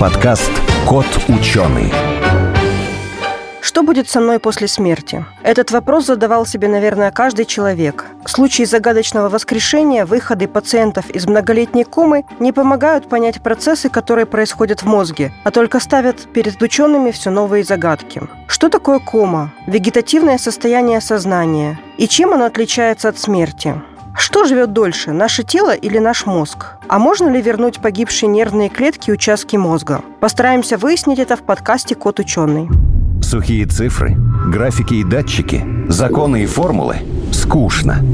Подкаст «Кот ученый». Что будет со мной после смерти? Этот вопрос задавал себе, наверное, каждый человек. Случаи загадочного воскрешения, выходы пациентов из многолетней комы не помогают понять процессы, которые происходят в мозге, а только ставят перед учеными все новые загадки. Что такое кома? Вегетативное состояние сознания. И чем оно отличается от смерти? Что живет дольше, наше тело или наш мозг? А можно ли вернуть погибшие нервные клетки и участки мозга? Постараемся выяснить это в подкасте «Кот ученый». Сухие цифры, графики и датчики, законы и формулы – скучно.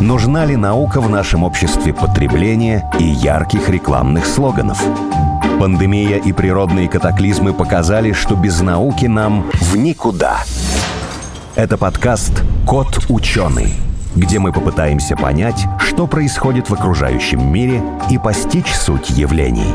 Нужна ли наука в нашем обществе потребления и ярких рекламных слоганов? Пандемия и природные катаклизмы показали, что без науки нам в никуда. Это подкаст «Кот ученый», где мы попытаемся понять, что происходит в окружающем мире и постичь суть явлений.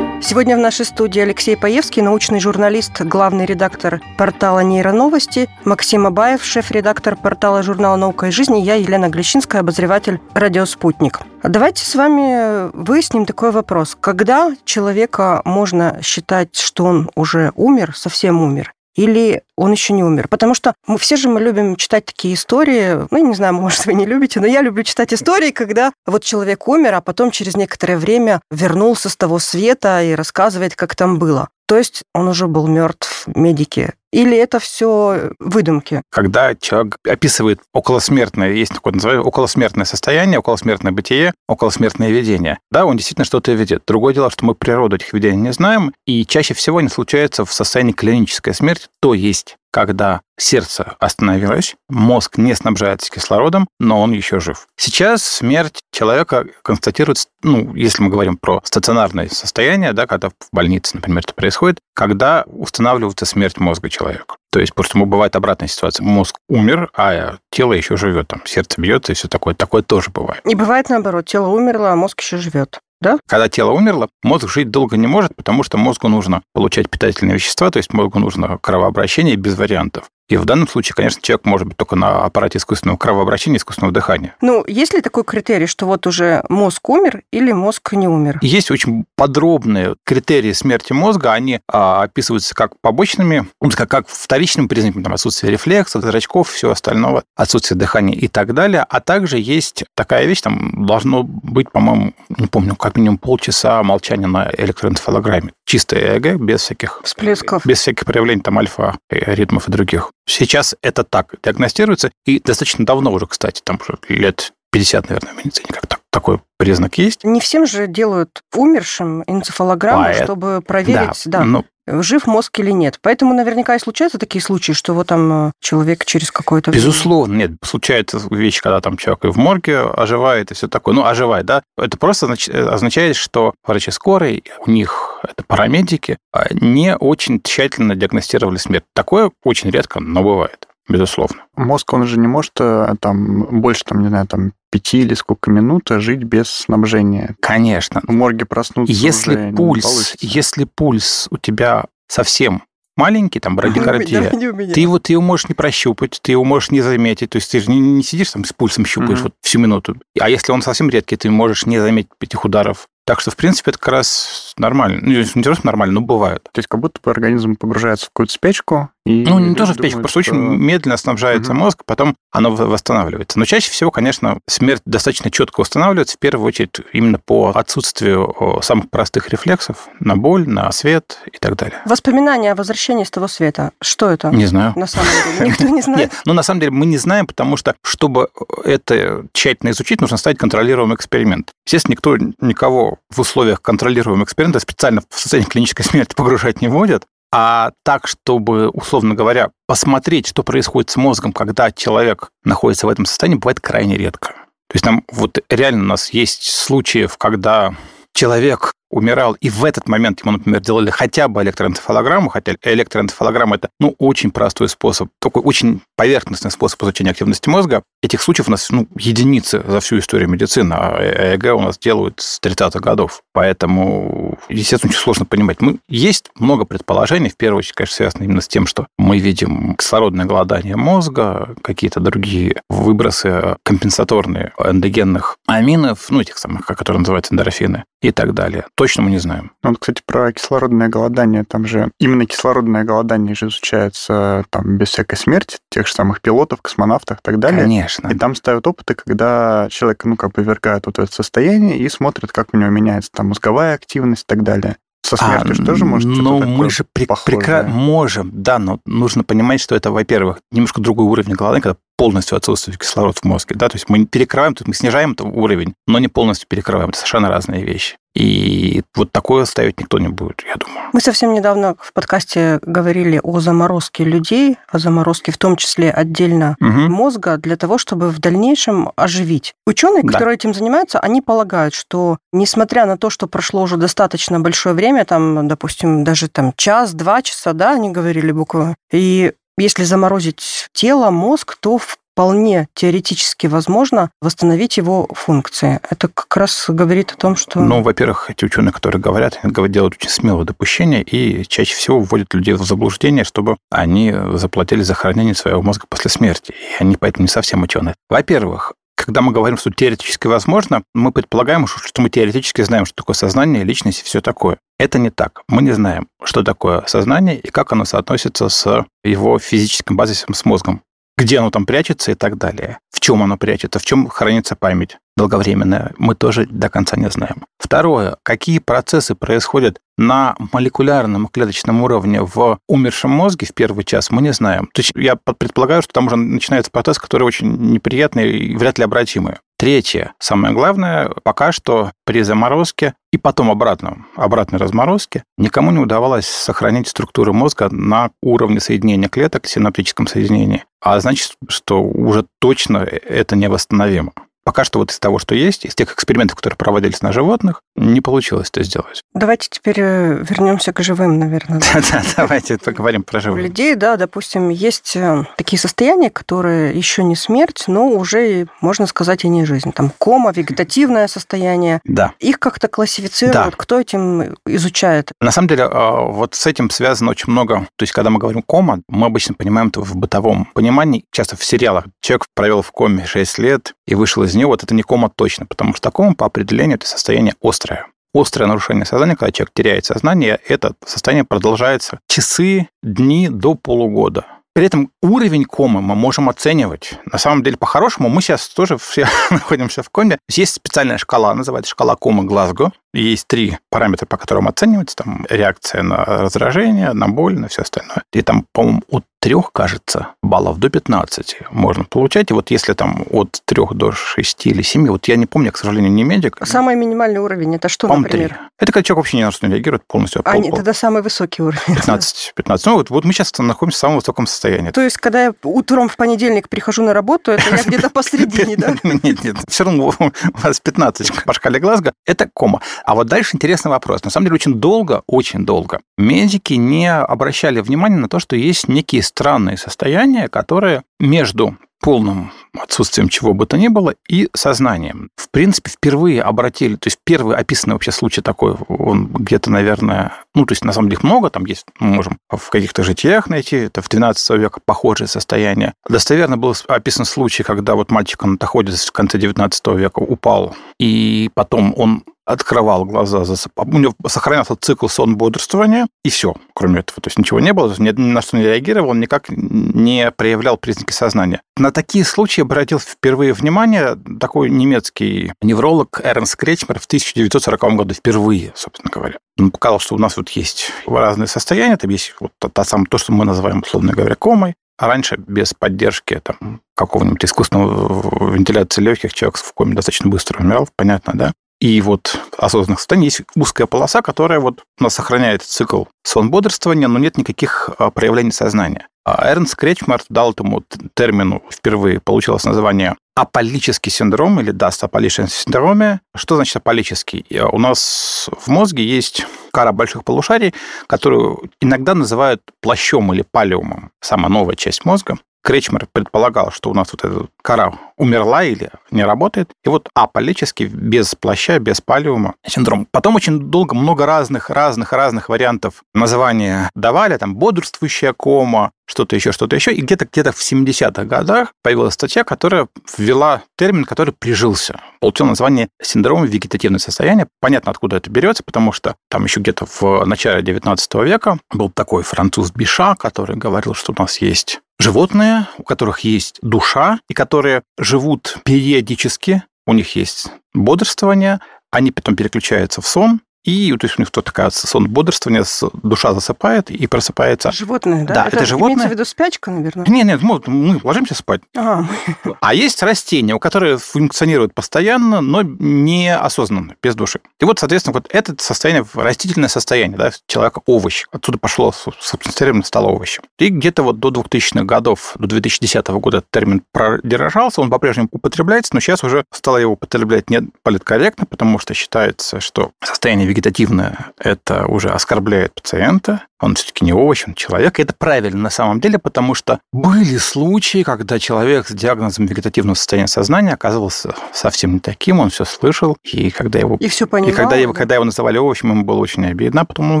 Сегодня в нашей студии Алексей Паевский, научный журналист, главный редактор портала «Нейроновости», Максим Абаев, шеф-редактор портала журнала «Наука и жизнь», и я, Елена Глещинская, обозреватель «Радио Спутник». Давайте с вами выясним такой вопрос. Когда человека можно считать, что он уже умер, совсем умер, или он еще не умер. Потому что мы все же мы любим читать такие истории. Ну, я не знаю, может, вы не любите, но я люблю читать истории, когда вот человек умер, а потом через некоторое время вернулся с того света и рассказывает, как там было. То есть он уже был мертв, медики. Или это все выдумки? Когда человек описывает околосмертное, есть такое называемое околосмертное состояние, околосмертное бытие, околосмертное видение, да, он действительно что-то видит. Другое дело, что мы природу этих видений не знаем, и чаще всего они случаются в состоянии клинической смерти, то есть когда сердце остановилось, мозг не снабжается кислородом, но он еще жив. Сейчас смерть человека констатируется, ну, если мы говорим про стационарное состояние, да, когда в больнице, например, это происходит, когда устанавливается смерть мозга человека. То есть просто бывает обратная ситуация. Мозг умер, а тело еще живет, там сердце бьется и все такое. Такое тоже бывает. И бывает наоборот, тело умерло, а мозг еще живет да? Когда тело умерло, мозг жить долго не может, потому что мозгу нужно получать питательные вещества, то есть мозгу нужно кровообращение без вариантов. И в данном случае, конечно, человек может быть только на аппарате искусственного кровообращения, искусственного дыхания. Ну, есть ли такой критерий, что вот уже мозг умер или мозг не умер? Есть очень подробные критерии смерти мозга. Они а, описываются как побочными, ну, как, как вторичными признаками, там, отсутствие рефлексов, зрачков, всего остального, отсутствие дыхания и так далее. А также есть такая вещь, там должно быть, по-моему, не помню, как минимум полчаса молчания на электроэнцефалограмме. Чистое ЭЭГ, без всяких... Всплесков. Без всяких проявлений там альфа, ритмов и других. Сейчас это так диагностируется, и достаточно давно уже, кстати, там уже лет 50, наверное, в медицине как так, такой признак есть. Не всем же делают умершим энцефалограмму, а чтобы проверить, да, да ну, жив мозг или нет. Поэтому наверняка и случаются такие случаи, что вот там э, человек через какое-то. Безусловно, нет. Случаются вещи, когда там человек и в морге оживает, и все такое. Ну, оживает, да. Это просто означает, что врачи скорой, у них это парамедики, а, не очень тщательно диагностировали смерть. Такое очень редко, но бывает безусловно. Мозг, он же не может э, там больше, там, не знаю, там пяти или сколько минут жить без снабжения. Конечно. В морге проснуться если пульс, Если пульс у тебя совсем маленький, там, брадикардия, ты его, ты его можешь не прощупать, ты его можешь не заметить, то есть ты же не, не сидишь там с пульсом щупаешь mm-hmm. вот всю минуту. А если он совсем редкий, ты можешь не заметить этих ударов так что, в принципе, это как раз нормально. Ну, не просто нормально, но бывает. То есть как будто бы организм погружается в какую-то спячку, и ну, не тоже в печку, просто что... очень медленно снабжается угу. мозг, потом оно восстанавливается. Но чаще всего, конечно, смерть достаточно четко восстанавливается, в первую очередь именно по отсутствию самых простых рефлексов на боль, на свет и так далее. Воспоминания о возвращении с того света, что это? Не знаю. На самом деле, никто не знает. Нет, ну, на самом деле, мы не знаем, потому что, чтобы это тщательно изучить, нужно ставить контролируемый эксперимент. Естественно, никто никого в условиях контролируемого эксперимента специально в состояние клинической смерти погружать не будет, а так, чтобы, условно говоря, посмотреть, что происходит с мозгом, когда человек находится в этом состоянии, бывает крайне редко. То есть там вот реально у нас есть случаи, когда человек умирал, и в этот момент ему, например, делали хотя бы электроэнцефалограмму, хотя электроэнцефалограмма – это, ну, очень простой способ, такой очень поверхностный способ изучения активности мозга. Этих случаев у нас, ну, единицы за всю историю медицины, а ЭЭГ у нас делают с 30-х годов. Поэтому, естественно, очень сложно понимать. Мы, есть много предположений, в первую очередь, конечно, связано именно с тем, что мы видим кислородное голодание мозга, какие-то другие выбросы компенсаторные эндогенных аминов, ну, этих самых, которые называются эндорфины и так далее. Точно мы не знаем. Вот, кстати, про кислородное голодание, там же именно кислородное голодание же изучается там без всякой смерти тех же самых пилотов, космонавтов и так далее. Конечно. И там ставят опыты, когда человек, ну, как бы вергают вот это состояние и смотрят, как у него меняется там мозговая активность и так далее. Со смертью а, же тоже может Ну, мы же прекра... можем, да, но нужно понимать, что это, во-первых, немножко другой уровень голодания, когда полностью отсутствует кислород в мозге, да, то есть мы перекрываем, то есть мы снижаем уровень, но не полностью перекрываем, это совершенно разные вещи. И вот такое ставить никто не будет, я думаю. Мы совсем недавно в подкасте говорили о заморозке людей, о заморозке в том числе отдельно угу. мозга для того, чтобы в дальнейшем оживить. Ученые, да. которые этим занимаются, они полагают, что несмотря на то, что прошло уже достаточно большое время, там, допустим, даже там час-два часа, да, они говорили буквально, и если заморозить тело, мозг, то вполне теоретически возможно восстановить его функции. Это как раз говорит о том, что... Ну, во-первых, эти ученые, которые говорят, делают очень смелое допущение и чаще всего вводят людей в заблуждение, чтобы они заплатили за хранение своего мозга после смерти. И они поэтому не совсем ученые. Во-первых, когда мы говорим, что теоретически возможно, мы предполагаем, что мы теоретически знаем, что такое сознание, личность и все такое. Это не так. Мы не знаем, что такое сознание и как оно соотносится с его физическим базисом, с мозгом где оно там прячется и так далее. В чем оно прячется, в чем хранится память долговременная, мы тоже до конца не знаем. Второе, какие процессы происходят на молекулярном и клеточном уровне в умершем мозге в первый час, мы не знаем. То есть я предполагаю, что там уже начинается процесс, который очень неприятный и вряд ли обратимый. Третье, самое главное, пока что при заморозке и потом обратно, обратной разморозке никому не удавалось сохранить структуру мозга на уровне соединения клеток, синаптическом соединении. А значит, что уже точно это невосстановимо. Пока что вот из того, что есть, из тех экспериментов, которые проводились на животных, не получилось это сделать. Давайте теперь э, вернемся к живым, наверное. Да, давайте поговорим про живых. У людей, да, допустим, есть э, такие состояния, которые еще не смерть, но уже, можно сказать, и не жизнь. Там кома, вегетативное состояние. Да. Их как-то классифицируют. Кто этим изучает? На самом деле, а, вот с этим связано очень много. То есть, когда мы говорим кома, мы обычно понимаем это в бытовом понимании, часто в сериалах. Человек провел в коме 6 лет и вышел из нее, вот это не кома точно, потому что кома по определению это состояние острое. Острое нарушение сознания, когда человек теряет сознание, это состояние продолжается часы, дни до полугода. При этом уровень комы мы можем оценивать. На самом деле, по-хорошему, мы сейчас тоже все находимся в коме. Есть специальная шкала, называется шкала комы Глазго. Есть три параметра, по которым оценивается. Там реакция на раздражение, на боль, на все остальное. И там, по-моему, от трех, кажется, баллов до 15 можно получать. И вот если там от трех до 6 или 7, вот я не помню, к сожалению, не медик. Самый минимальный уровень это что, например? 3. Это когда человек вообще ни на что не реагирует полностью. А, пол, нет, это самый высокий уровень. 15. 15. Ну, вот, вот мы сейчас находимся в самом высоком состоянии. То есть, когда я утром в понедельник прихожу на работу, это я где-то посередине, да? Нет, нет, все равно у вас 15 по шкале Глазго. Это кома. А вот дальше интересный вопрос. На самом деле, очень долго, очень долго медики не обращали внимания на то, что есть некие странные состояния, которые между полным отсутствием чего бы то ни было и сознанием. В принципе, впервые обратили, то есть первый описанный вообще случай такой, он где-то, наверное, ну, то есть на самом деле много, там есть, мы можем в каких-то житиях найти, это в 12 века похожее состояние. Достоверно был описан случай, когда вот мальчик, он находится в конце 19 века, упал, и потом он открывал глаза, засыпал. У него сохранялся цикл сон-бодрствования, и все, кроме этого. То есть ничего не было, ни на что не реагировал, никак не проявлял признаки сознания. На такие случаи обратил впервые внимание такой немецкий невролог Эрнст Кречмер в 1940 году впервые, собственно говоря. Он показал, что у нас вот есть разные состояния, там есть вот та самая, то, что мы называем, условно говоря, комой, а раньше без поддержки там, какого-нибудь искусственного вентиляции легких человек в коме достаточно быстро умирал, понятно, да? И вот осознанных состояний есть узкая полоса, которая вот у нас сохраняет цикл сон-бодрствования, но нет никаких а, проявлений сознания. А Эрнст Кречмар дал этому термину впервые, получилось название аполический синдром или даст аполичный синдроме. Что значит аполический? У нас в мозге есть кара больших полушарий, которую иногда называют плащом или палеумом, самая новая часть мозга. Кречмер предполагал, что у нас вот эта кора умерла или не работает. И вот аполический, без плаща, без палиума синдром. Потом очень долго много разных, разных, разных вариантов названия давали. Там бодрствующая кома, что-то еще, что-то еще. И где-то где-то в 70-х годах появилась статья, которая ввела термин, который прижился. Получил название синдром вегетативного состояния. Понятно, откуда это берется, потому что там еще где-то в начале 19 века был такой француз Биша, который говорил, что у нас есть животные, у которых есть душа, и которые живут периодически, у них есть бодрствование, они потом переключаются в сон, и то есть у них то такая сон бодрствования, душа засыпает и просыпается. Животное, да? Да, это, это животное. Имеется в виду спячка, наверное? Нет, нет, мы, мы ложимся спать. Ага. А есть растения, у которых функционируют постоянно, но неосознанно, без души. И вот, соответственно, вот это состояние, растительное состояние, да, человека овощ. Отсюда пошло, собственно, термин стал овощем. И где-то вот до 2000-х годов, до 2010 года термин продержался, он по-прежнему употребляется, но сейчас уже стало его употреблять не политкорректно, потому что считается, что состояние вегетативное, это уже оскорбляет пациента, он все-таки не овощ, он человек. И это правильно на самом деле, потому что были случаи, когда человек с диагнозом вегетативного состояния сознания оказывался совсем не таким, он все слышал, и когда его... И все понимал. И когда, его, когда его называли овощем, ему было очень обидно, а потом он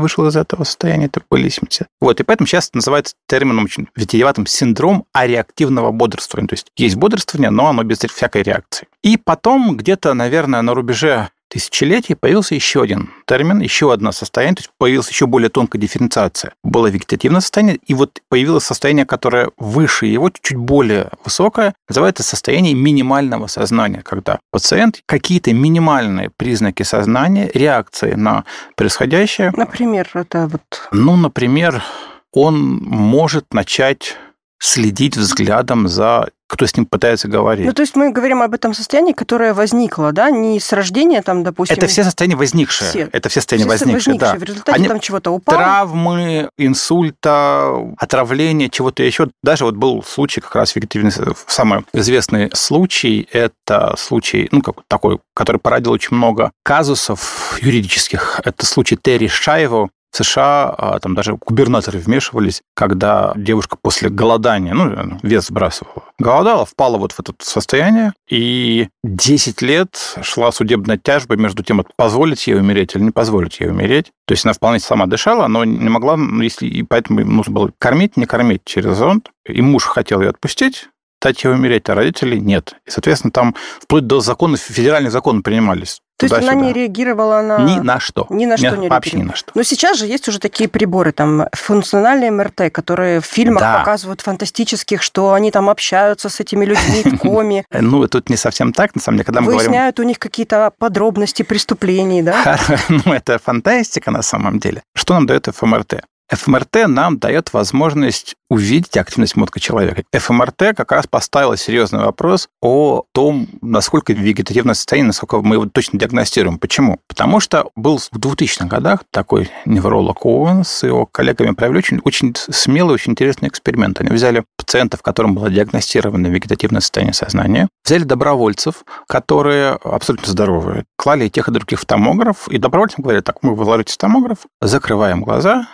вышел из этого состояния, это пылесимся. Вот, и поэтому сейчас называется термином очень витиеватым синдром ареактивного бодрствования. То есть есть бодрствование, но оно без всякой реакции. И потом где-то, наверное, на рубеже тысячелетий появился еще один термин, еще одно состояние, то есть появилась еще более тонкая дифференциация. Было вегетативное состояние, и вот появилось состояние, которое выше его, чуть более высокое, называется состояние минимального сознания, когда пациент какие-то минимальные признаки сознания, реакции на происходящее. Например, это вот... Ну, например, он может начать следить взглядом за кто с ним пытается говорить. Ну, то есть мы говорим об этом состоянии, которое возникло, да, не с рождения, там, допустим... Это все состояния возникшие. Все. Это все состояния все возникшие, возникшие, да. В результате Они... там чего-то упало. Травмы, инсульта, отравление, чего-то еще. Даже вот был случай как раз вегетативный, самый известный случай, это случай, ну, как такой, который породил очень много казусов юридических. Это случай Терри Шайво, в США а, там даже губернаторы вмешивались, когда девушка после голодания, ну, вес сбрасывала, голодала, впала вот в это состояние, и 10 лет шла судебная тяжба между тем, позволить ей умереть или не позволить ей умереть. То есть она вполне сама дышала, но не могла, ну, если, и поэтому нужно было кормить, не кормить через зонд. И муж хотел ее отпустить, дать ей умереть, а родители нет. И, соответственно, там вплоть до законов, федеральных законов принимались. То есть она не реагировала на... Ни на что. Ни на что Нет, не Вообще ни на что. Но сейчас же есть уже такие приборы, там, функциональные МРТ, которые в фильмах да. показывают фантастических, что они там общаются с этими людьми в коме. Ну, тут не совсем так, на самом деле, когда мы говорим... Выясняют у них какие-то подробности преступлений, да? Ну, это фантастика на самом деле. Что нам дает ФМРТ? ФМРТ нам дает возможность увидеть активность мозга человека. ФМРТ как раз поставила серьезный вопрос о том, насколько вегетативное состояние, насколько мы его точно диагностируем. Почему? Потому что был в 2000-х годах такой невролог Оуэн с его коллегами провели очень, очень смелый, очень интересный эксперимент. Они взяли пациентов, которым было диагностировано вегетативное состояние сознания, взяли добровольцев, которые абсолютно здоровые, клали тех и других в томограф, и добровольцам говорили, так, мы выложите томограф, закрываем глаза,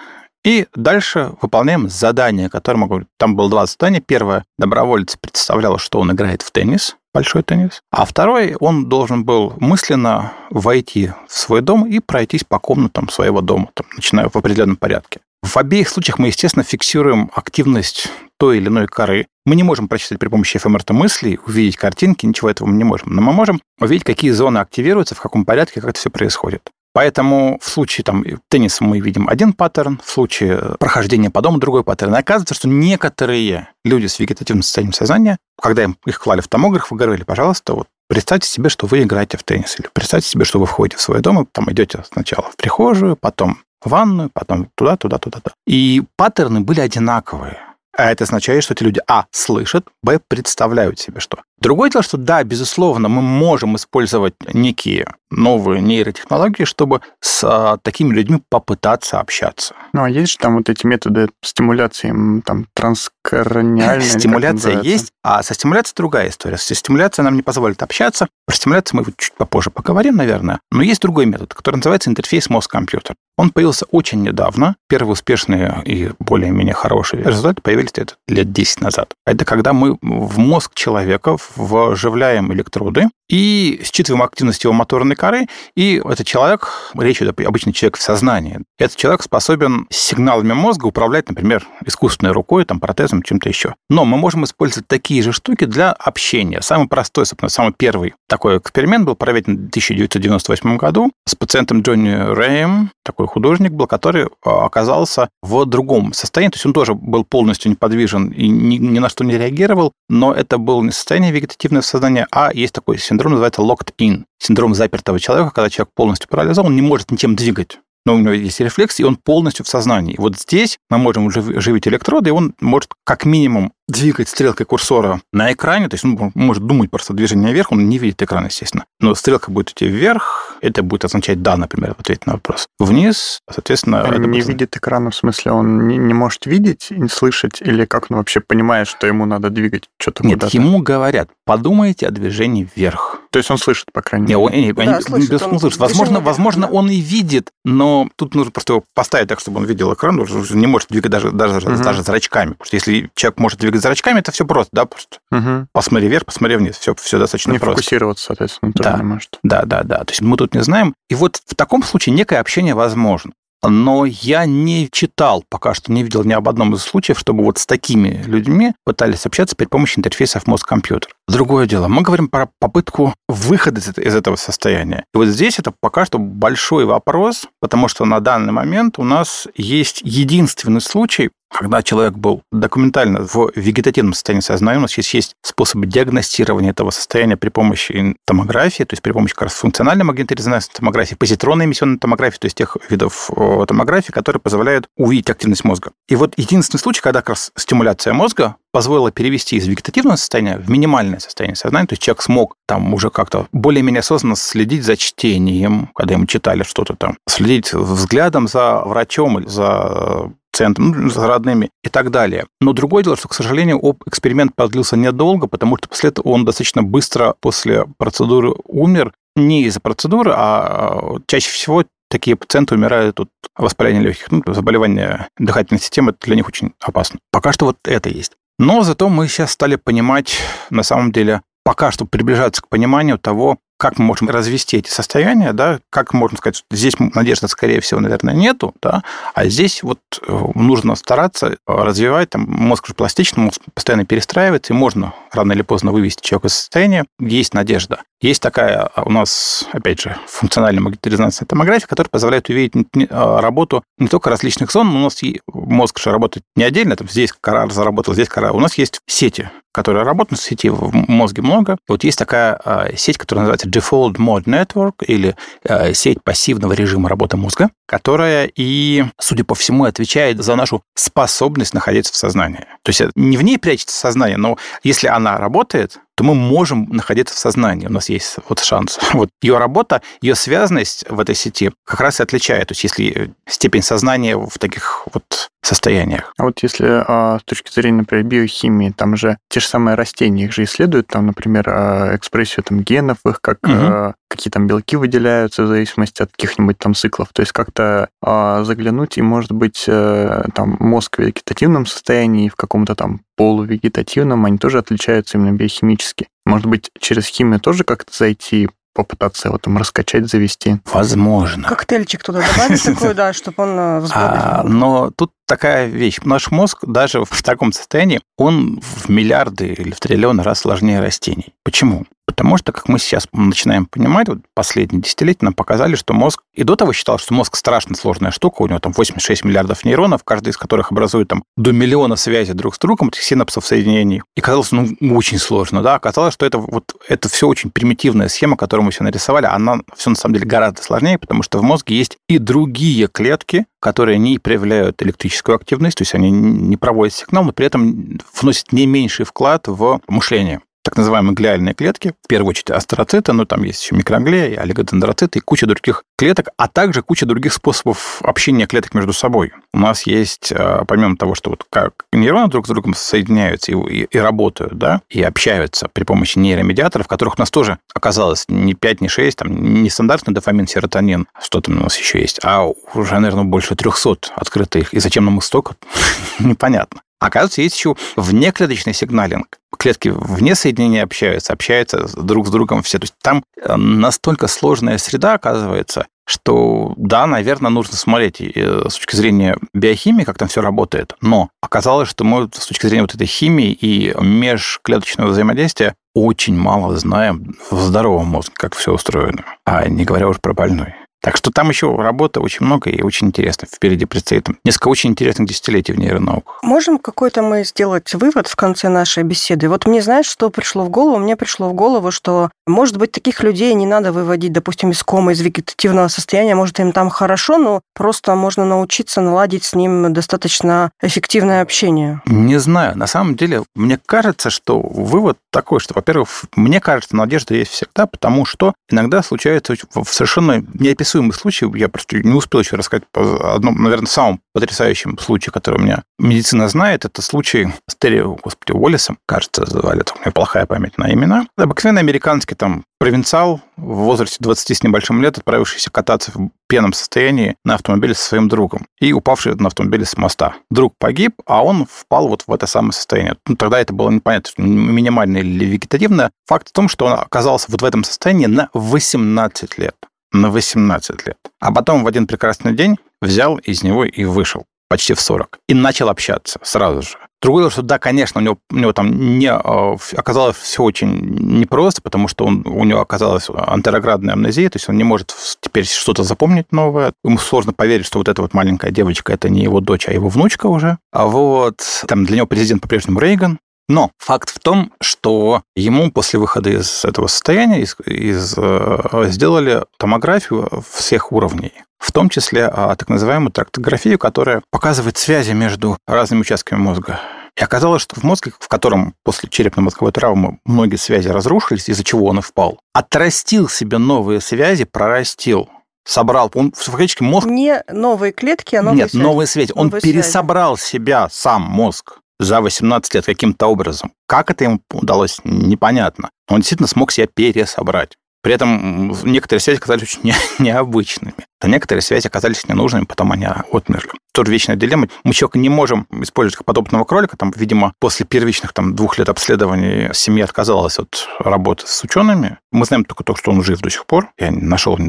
и дальше выполняем задание, которое мы говорим. Там было два задания. Первое, доброволец представлял, что он играет в теннис, большой теннис. А второй, он должен был мысленно войти в свой дом и пройтись по комнатам своего дома, там, начиная в определенном порядке. В обеих случаях мы, естественно, фиксируем активность той или иной коры. Мы не можем прочитать при помощи ФМРТ мыслей, увидеть картинки, ничего этого мы не можем. Но мы можем увидеть, какие зоны активируются, в каком порядке, как это все происходит. Поэтому в случае там, тенниса мы видим один паттерн, в случае прохождения по дому другой паттерн. И оказывается, что некоторые люди с вегетативным состоянием сознания, когда им их клали в томограф, вы говорили, пожалуйста, вот Представьте себе, что вы играете в теннис, или представьте себе, что вы входите в свой дом, и там идете сначала в прихожую, потом в ванную, потом туда, туда, туда, туда. И паттерны были одинаковые. А это означает, что эти люди, а, слышат, б, представляют себе что. Другое дело, что да, безусловно, мы можем использовать некие новые нейротехнологии, чтобы с а, такими людьми попытаться общаться. Ну, а есть же там вот эти методы стимуляции, там, транскраниальной... Стимуляция есть, а со стимуляцией другая история. Со стимуляцией нам не позволит общаться. Про стимуляцию мы чуть попозже поговорим, наверное. Но есть другой метод, который называется интерфейс мозг-компьютер. Он появился очень недавно. Первые успешные и более-менее хорошие результаты появились лет 10 назад. Это когда мы в мозг человека вживляем электроды и считываем активность его моторной коры, и этот человек, речь идет обычный человек в сознании, этот человек способен сигналами мозга управлять, например, искусственной рукой, там, протезом, чем-то еще. Но мы можем использовать такие же штуки для общения. Самый простой, собственно, самый первый такой эксперимент был проведен в 1998 году с пациентом Джонни Рэем, такой художник был, который а, оказался в другом состоянии, то есть он тоже был полностью неподвижен и ни, ни на что не реагировал, но это было не состояние вегетативного сознания, а есть такой синдром, называется locked in, синдром запертого человека, когда человек полностью парализован, не может ничем двигать но у него есть рефлекс, и он полностью в сознании. Вот здесь мы можем живить электроды, и он может как минимум двигать стрелкой курсора на экране, то есть он может думать просто движение вверх, он не видит экран, естественно. Но стрелка будет идти вверх, это будет означать «да», например, ответить на вопрос. Вниз, соответственно... Он это не будет... видит экрана, в смысле, он не, не может видеть и слышать, или как он вообще понимает, что ему надо двигать что-то Нет, куда-то? ему говорят, подумайте о движении вверх. То есть он слышит, по крайней Не, мере? он, не, Да, они- слышит, безусловно, он слышит. движение Возможно, возможно, да. он и видит, но тут нужно просто его поставить так, чтобы он видел экран, он не может двигать даже, даже, Мгм. даже зрачками. Потому что если человек может двигать зрачками, это все просто, да, просто Мгм. посмотри вверх, посмотри вниз, все, все достаточно Не просто. фокусироваться, соответственно, тоже Да. не может. Да, да, да. То есть мы тут не знаем. И вот в таком случае некое общение возможно. Но я не читал, пока что не видел ни об одном из случаев, чтобы вот с такими людьми пытались общаться при помощи интерфейсов мозг-компьютер. Другое дело, мы говорим про попытку выхода из этого состояния. И вот здесь это пока что большой вопрос, потому что на данный момент у нас есть единственный случай, когда человек был документально в вегетативном состоянии сознания, у нас есть, есть способы диагностирования этого состояния при помощи томографии, то есть при помощи как раз функциональной магнитно-резонансной томографии, позитронной эмиссионной томографии, то есть тех видов э, томографии, которые позволяют увидеть активность мозга. И вот единственный случай, когда как раз стимуляция мозга позволила перевести из вегетативного состояния в минимальное состояние сознания, то есть человек смог там уже как-то более-менее осознанно следить за чтением, когда ему читали что-то там, следить взглядом за врачом или за пациентом, ну, за родными и так далее. Но другое дело, что, к сожалению, эксперимент продлился недолго, потому что после этого он достаточно быстро после процедуры умер. Не из-за процедуры, а чаще всего такие пациенты умирают от воспаления легких, ну, заболевания дыхательной системы, это для них очень опасно. Пока что вот это есть. Но зато мы сейчас стали понимать, на самом деле, пока что приближаться к пониманию того, как мы можем развести эти состояния, да, как можно сказать, что здесь надежды, скорее всего, наверное, нету, да, а здесь вот э, нужно стараться развивать, там, мозг же пластичный, мозг постоянно перестраивается, и можно рано или поздно вывести человека из состояния, есть надежда. Есть такая а, у нас, опять же, функциональная магнитно-резонансная томография, которая позволяет увидеть а, работу не только различных зон, но у нас мозг же работает не отдельно, там здесь кора заработал, здесь кора. У нас есть сети, которые работают, сети в мозге много. Вот есть такая а, сеть, которая называется Default Mode Network, или а, сеть пассивного режима работы мозга, которая и, судя по всему, отвечает за нашу способность находиться в сознании. То есть это не в ней прячется сознание, но если она работает, то мы можем находиться в сознании. У нас есть вот шанс. Вот ее работа, ее связанность в этой сети как раз и отличает. То есть если степень сознания в таких вот состояниях. А вот если а, с точки зрения, например, биохимии, там же те же самые растения, их же исследуют, там, например, а, экспрессию там, генов, их как, Мгм. Какие там белки выделяются в зависимости от каких-нибудь там циклов. То есть как-то а, заглянуть и, может быть, э, там мозг в вегетативном состоянии, в каком-то там полувегетативном, они тоже отличаются именно биохимически. Может быть, через химию тоже как-то зайти, попытаться его там раскачать, завести. Возможно. Коктейльчик туда добавить такой, да, чтобы он э, взбодрил. А, но тут такая вещь. Наш мозг даже в таком состоянии, он в миллиарды или в триллионы раз сложнее растений. Почему? Потому что, как мы сейчас начинаем понимать, вот последние десятилетия нам показали, что мозг, и до того считал, что мозг страшно сложная штука, у него там 86 миллиардов нейронов, каждый из которых образует там до миллиона связей друг с другом, этих синапсов соединений. И казалось, ну, очень сложно, да, оказалось, что это вот это все очень примитивная схема, которую мы все нарисовали, она все на самом деле гораздо сложнее, потому что в мозге есть и другие клетки, которые не проявляют электрическую активность, то есть они не проводят сигнал, но при этом вносят не меньший вклад в мышление. Так называемые глиальные клетки, в первую очередь астроциты, но там есть еще микроглия, олигодендроциты и куча других клеток, а также куча других способов общения клеток между собой. У нас есть, а, помимо того, что вот как нейроны друг с другом соединяются и, и, и работают, да, и общаются при помощи нейромедиаторов, которых у нас тоже оказалось не 5, не 6, там, не стандартный дофамин, серотонин, что там у нас еще есть, а уже, наверное, больше 300 открытых. И зачем нам их столько, непонятно. Оказывается, есть еще внеклеточный сигналинг. Клетки вне соединения общаются, общаются друг с другом все. То есть там э, настолько сложная среда, оказывается, что да, наверное, нужно смотреть э, с точки зрения биохимии, как там все работает. Но оказалось, что мы с точки зрения вот этой химии и межклеточного взаимодействия очень мало знаем в здоровом мозге, как все устроено. А не говоря уже про больной. Так что там еще работы очень много и очень интересно. Впереди предстоит несколько очень интересных десятилетий в нейронауках. Можем какой-то мы сделать вывод в конце нашей беседы? Вот мне, знаешь, что пришло в голову? Мне пришло в голову, что, может быть, таких людей не надо выводить, допустим, из комы, из вегетативного состояния. Может, им там хорошо, но просто можно научиться наладить с ним достаточно эффективное общение. Не знаю. На самом деле, мне кажется, что вывод такой, что, во-первых, мне кажется, надежда есть всегда, потому что иногда случается в совершенно неописуемом неописуемый случай, я просто не успел еще рассказать по одном, наверное, самом потрясающем случае, который у меня медицина знает, это случай с Терри, господи, Уоллесом, кажется, звали, у меня плохая память на имена. Обыкновенный американский там провинциал в возрасте 20 с небольшим лет, отправившийся кататься в пьяном состоянии на автомобиле со своим другом и упавший на автомобиле с моста. Друг погиб, а он впал вот в это самое состояние. Ну, тогда это было непонятно, минимальное или вегетативное. Факт в том, что он оказался вот в этом состоянии на 18 лет на 18 лет. А потом в один прекрасный день взял из него и вышел почти в 40. И начал общаться сразу же. Другое дело, что да, конечно, у него, у него там не, э, оказалось все очень непросто, потому что он, у него оказалась антероградная амнезия, то есть он не может теперь что-то запомнить новое. Ему сложно поверить, что вот эта вот маленькая девочка, это не его дочь, а его внучка уже. А вот там для него президент по-прежнему Рейган, но факт в том, что ему после выхода из этого состояния из, из, э, сделали томографию всех уровней, в том числе а, так называемую трактографию, которая показывает связи между разными участками мозга. И оказалось, что в мозге, в котором после черепно-мозговой травмы многие связи разрушились, из-за чего он и впал, отрастил себе новые связи, прорастил собрал, он фактически мозг... Не новые клетки, а новые Нет, связи. новые связи. Он новые пересобрал связи. себя, сам мозг, за 18 лет каким-то образом. Как это ему удалось, непонятно. Но он действительно смог себя пересобрать. При этом некоторые связи оказались очень не, необычными. А некоторые связи оказались ненужными, потом они отмерли. Тоже вечная дилемма. Мы человека не можем использовать как подобного кролика. Там, видимо, после первичных там, двух лет обследований семья отказалась от работы с учеными. Мы знаем только то, что он жив до сих пор. Я нашел в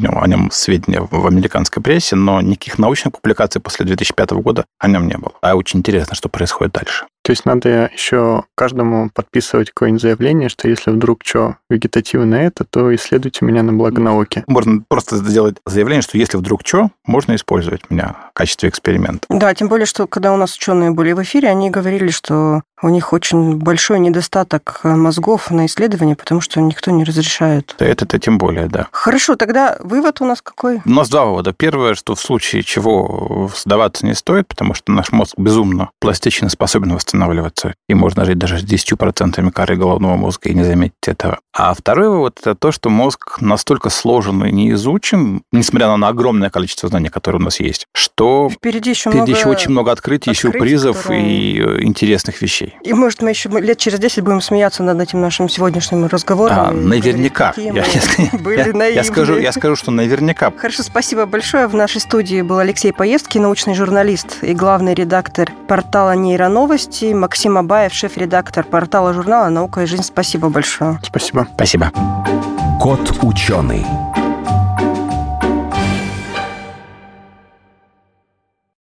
нем, о нем сведения в американской прессе, но никаких научных публикаций после 2005 года о нем не было. А очень интересно, что происходит дальше. То есть надо еще каждому подписывать какое-нибудь заявление, что если вдруг что вегетативно это, то исследуйте меня на благо науки. Можно просто сделать заявление, что если вдруг что, можно использовать меня в качестве эксперимента. Да, тем более, что когда у нас ученые были в эфире, они говорили, что у них очень большой недостаток мозгов на исследование, потому что никто не разрешает. Это-то тем более, да. Хорошо, тогда вывод у нас какой? У нас два вывода. Первое, что в случае чего сдаваться не стоит, потому что наш мозг безумно пластично способен восстанавливаться, и можно жить даже с 10% коры головного мозга и не заметить этого. А второй вывод – это то, что мозг настолько сложен и не изучен, несмотря на огромное количество знаний, которые у нас есть, что впереди еще, впереди много еще очень много открытий, открытий сюрпризов которые... и э, интересных вещей. И, может, мы еще лет через 10 будем смеяться над этим нашим сегодняшним разговором. А, наверняка. Я, я, были я, я, скажу, я скажу, что наверняка. Хорошо, спасибо большое. В нашей студии был Алексей Поездки, научный журналист и главный редактор портала «Нейроновости», Максим Абаев, шеф-редактор портала журнала «Наука и жизнь». Спасибо большое. Спасибо. Спасибо. Кот ученый.